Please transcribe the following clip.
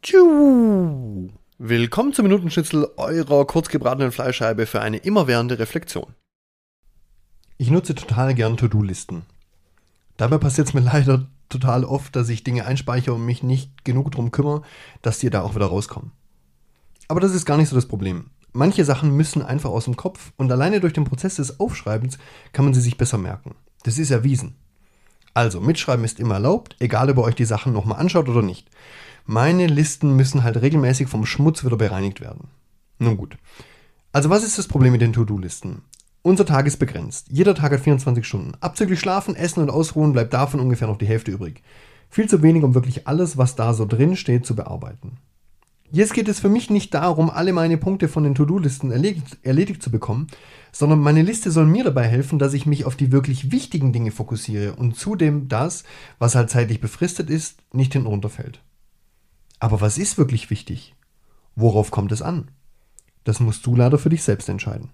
Tschu. Willkommen zum Minutenschnitzel eurer kurzgebratenen Fleischscheibe für eine immerwährende Reflexion. Ich nutze total gern To-Do-Listen. Dabei passiert es mir leider total oft, dass ich Dinge einspeichere und mich nicht genug darum kümmere, dass die da auch wieder rauskommen. Aber das ist gar nicht so das Problem. Manche Sachen müssen einfach aus dem Kopf und alleine durch den Prozess des Aufschreibens kann man sie sich besser merken. Das ist erwiesen. Also, mitschreiben ist immer erlaubt, egal ob ihr euch die Sachen nochmal anschaut oder nicht. Meine Listen müssen halt regelmäßig vom Schmutz wieder bereinigt werden. Nun gut. Also was ist das Problem mit den To-Do-Listen? Unser Tag ist begrenzt. Jeder Tag hat 24 Stunden. Abzüglich Schlafen, Essen und Ausruhen bleibt davon ungefähr noch die Hälfte übrig. Viel zu wenig, um wirklich alles, was da so drin steht, zu bearbeiten. Jetzt geht es für mich nicht darum, alle meine Punkte von den To-Do-Listen erledigt, erledigt, zu bekommen, sondern meine Liste soll mir dabei helfen, dass ich mich auf die wirklich wichtigen Dinge fokussiere und zudem das, was halt zeitlich befristet ist, nicht hinunterfällt. Aber was ist wirklich wichtig? Worauf kommt es an? Das musst du leider für dich selbst entscheiden.